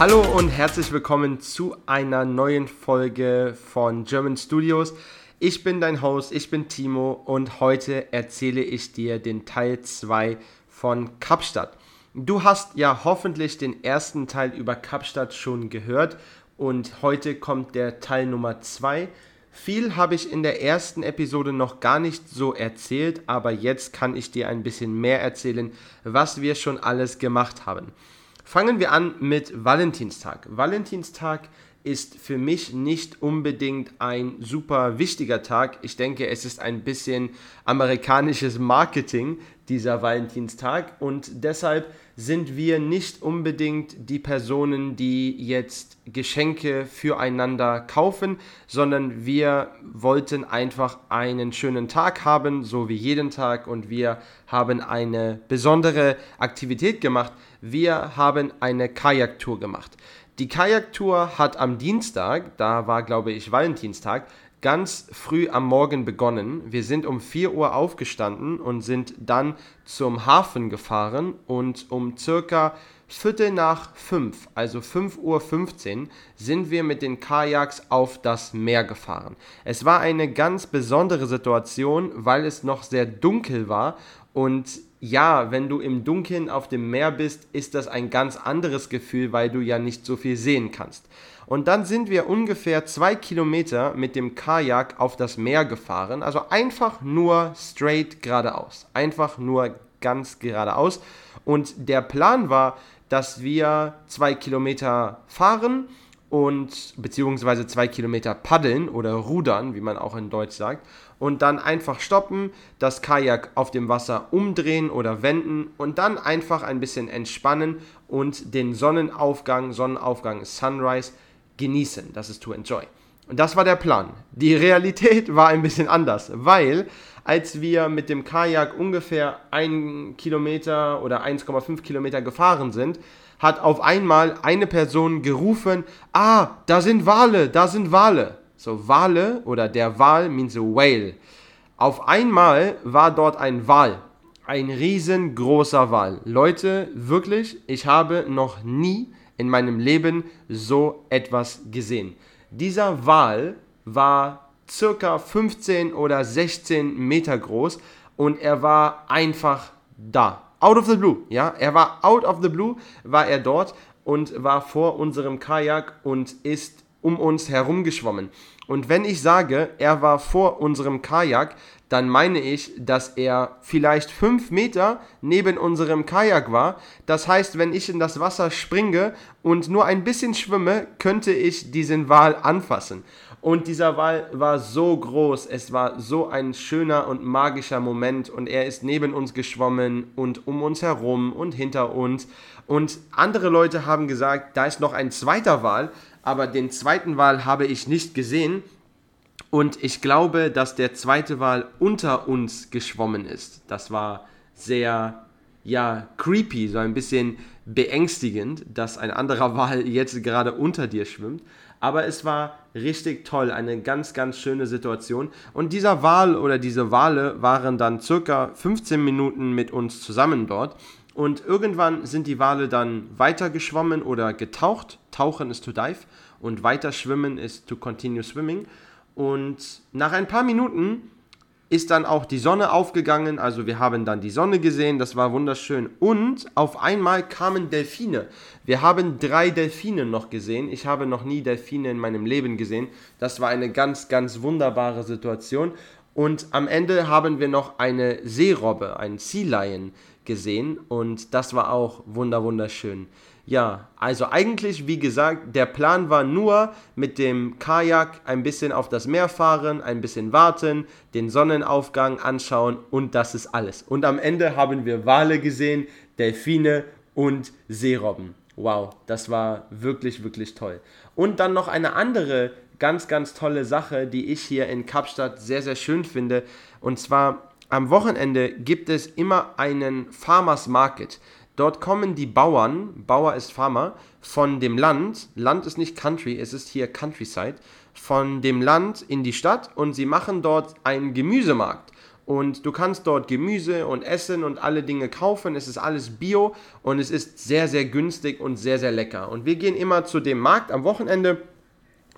Hallo und herzlich willkommen zu einer neuen Folge von German Studios. Ich bin dein Host, ich bin Timo und heute erzähle ich dir den Teil 2 von Kapstadt. Du hast ja hoffentlich den ersten Teil über Kapstadt schon gehört und heute kommt der Teil Nummer 2. Viel habe ich in der ersten Episode noch gar nicht so erzählt, aber jetzt kann ich dir ein bisschen mehr erzählen, was wir schon alles gemacht haben. Fangen wir an mit Valentinstag. Valentinstag ist für mich nicht unbedingt ein super wichtiger Tag. Ich denke, es ist ein bisschen amerikanisches Marketing, dieser Valentinstag. Und deshalb sind wir nicht unbedingt die Personen, die jetzt Geschenke füreinander kaufen, sondern wir wollten einfach einen schönen Tag haben, so wie jeden Tag. Und wir haben eine besondere Aktivität gemacht wir haben eine Kajaktour gemacht. Die Kajaktour hat am Dienstag, da war glaube ich Valentinstag, ganz früh am Morgen begonnen. Wir sind um 4 Uhr aufgestanden und sind dann zum Hafen gefahren und um circa Viertel nach 5, also 5.15 Uhr, sind wir mit den Kajaks auf das Meer gefahren. Es war eine ganz besondere Situation, weil es noch sehr dunkel war und ja, wenn du im Dunkeln auf dem Meer bist, ist das ein ganz anderes Gefühl, weil du ja nicht so viel sehen kannst. Und dann sind wir ungefähr zwei Kilometer mit dem Kajak auf das Meer gefahren, also einfach nur straight geradeaus, einfach nur ganz geradeaus. Und der Plan war, dass wir zwei Kilometer fahren und beziehungsweise zwei Kilometer paddeln oder rudern, wie man auch in Deutsch sagt, und dann einfach stoppen, das Kajak auf dem Wasser umdrehen oder wenden und dann einfach ein bisschen entspannen und den Sonnenaufgang, Sonnenaufgang, Sunrise genießen. Das ist to enjoy. Und das war der Plan. Die Realität war ein bisschen anders, weil als wir mit dem Kajak ungefähr ein Kilometer oder 1,5 Kilometer gefahren sind, hat auf einmal eine Person gerufen, ah, da sind Wale, da sind Wale. So Wale oder der Wal means a whale. Auf einmal war dort ein Wal, ein riesengroßer Wal. Leute, wirklich, ich habe noch nie in meinem Leben so etwas gesehen. Dieser Wal war circa 15 oder 16 Meter groß und er war einfach da out of the blue, ja, er war out of the blue, war er dort und war vor unserem Kajak und ist um uns herum geschwommen. Und wenn ich sage, er war vor unserem Kajak, dann meine ich, dass er vielleicht fünf Meter neben unserem Kajak war. Das heißt, wenn ich in das Wasser springe und nur ein bisschen schwimme, könnte ich diesen Wal anfassen. Und dieser Wal war so groß, es war so ein schöner und magischer Moment und er ist neben uns geschwommen und um uns herum und hinter uns. Und andere Leute haben gesagt, da ist noch ein zweiter Wal, aber den zweiten Wal habe ich nicht gesehen. Und ich glaube, dass der zweite Wal unter uns geschwommen ist. Das war sehr, ja, creepy, so ein bisschen beängstigend, dass ein anderer Wal jetzt gerade unter dir schwimmt. Aber es war richtig toll, eine ganz, ganz schöne Situation. Und dieser Wal oder diese Wale waren dann circa 15 Minuten mit uns zusammen dort. Und irgendwann sind die Wale dann weiter geschwommen oder getaucht. Tauchen ist to dive und weiter schwimmen ist to continue swimming. Und nach ein paar Minuten ist dann auch die Sonne aufgegangen, also wir haben dann die Sonne gesehen, das war wunderschön. Und auf einmal kamen Delfine. Wir haben drei Delfine noch gesehen. Ich habe noch nie Delfine in meinem Leben gesehen. Das war eine ganz, ganz wunderbare Situation. Und am Ende haben wir noch eine Seerobbe, einen Sea Lion gesehen und das war auch wunderschön. Ja, also eigentlich, wie gesagt, der Plan war nur mit dem Kajak ein bisschen auf das Meer fahren, ein bisschen warten, den Sonnenaufgang anschauen und das ist alles. Und am Ende haben wir Wale gesehen, Delfine und Seerobben. Wow, das war wirklich, wirklich toll. Und dann noch eine andere ganz, ganz tolle Sache, die ich hier in Kapstadt sehr, sehr schön finde. Und zwar am Wochenende gibt es immer einen Farmers Market. Dort kommen die Bauern, Bauer ist Farmer, von dem Land, Land ist nicht Country, es ist hier Countryside, von dem Land in die Stadt und sie machen dort einen Gemüsemarkt. Und du kannst dort Gemüse und Essen und alle Dinge kaufen. Es ist alles bio und es ist sehr, sehr günstig und sehr, sehr lecker. Und wir gehen immer zu dem Markt am Wochenende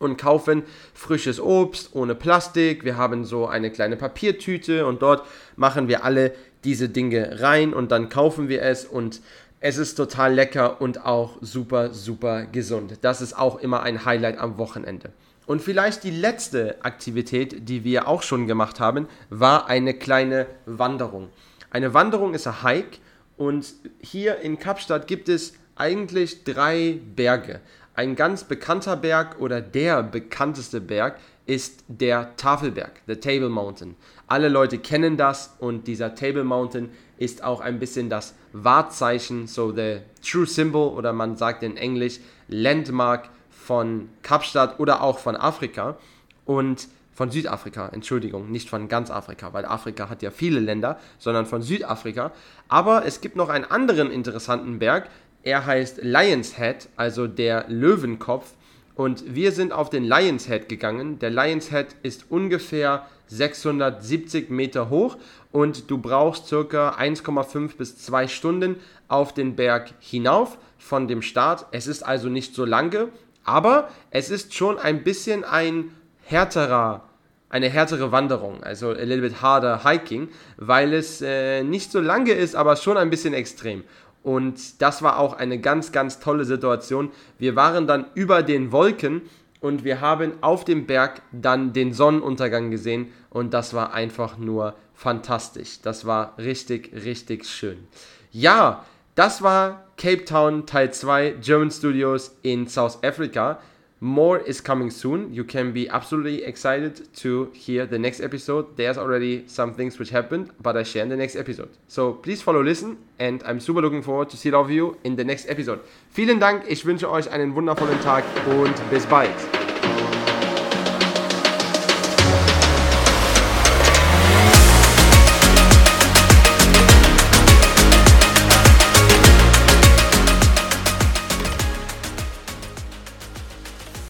und kaufen frisches Obst ohne Plastik. Wir haben so eine kleine Papiertüte und dort machen wir alle diese Dinge rein und dann kaufen wir es und es ist total lecker und auch super, super gesund. Das ist auch immer ein Highlight am Wochenende. Und vielleicht die letzte Aktivität, die wir auch schon gemacht haben, war eine kleine Wanderung. Eine Wanderung ist ein Hike und hier in Kapstadt gibt es eigentlich drei Berge. Ein ganz bekannter Berg oder der bekannteste Berg ist der Tafelberg, the Table Mountain. Alle Leute kennen das und dieser Table Mountain ist auch ein bisschen das Wahrzeichen, so the true symbol oder man sagt in Englisch Landmark von Kapstadt oder auch von Afrika und von Südafrika, Entschuldigung, nicht von ganz Afrika, weil Afrika hat ja viele Länder, sondern von Südafrika. Aber es gibt noch einen anderen interessanten Berg, er heißt Lion's Head, also der Löwenkopf. Und wir sind auf den Lion's Head gegangen. Der Lion's Head ist ungefähr 670 Meter hoch und du brauchst circa 1,5 bis 2 Stunden auf den Berg hinauf von dem Start. Es ist also nicht so lange, aber es ist schon ein bisschen ein härterer eine härtere Wanderung, also a little bit harder hiking, weil es äh, nicht so lange ist, aber schon ein bisschen extrem. Und das war auch eine ganz, ganz tolle Situation. Wir waren dann über den Wolken und wir haben auf dem Berg dann den Sonnenuntergang gesehen und das war einfach nur fantastisch. Das war richtig, richtig schön. Ja, das war Cape Town Teil 2 German Studios in South Africa. More is coming soon. You can be absolutely excited to hear the next episode. There's already some things which happened, but I share in the next episode. So please follow, listen, and I'm super looking forward to see all of you in the next episode. Vielen Dank, ich wünsche euch einen wundervollen Tag und bis bald.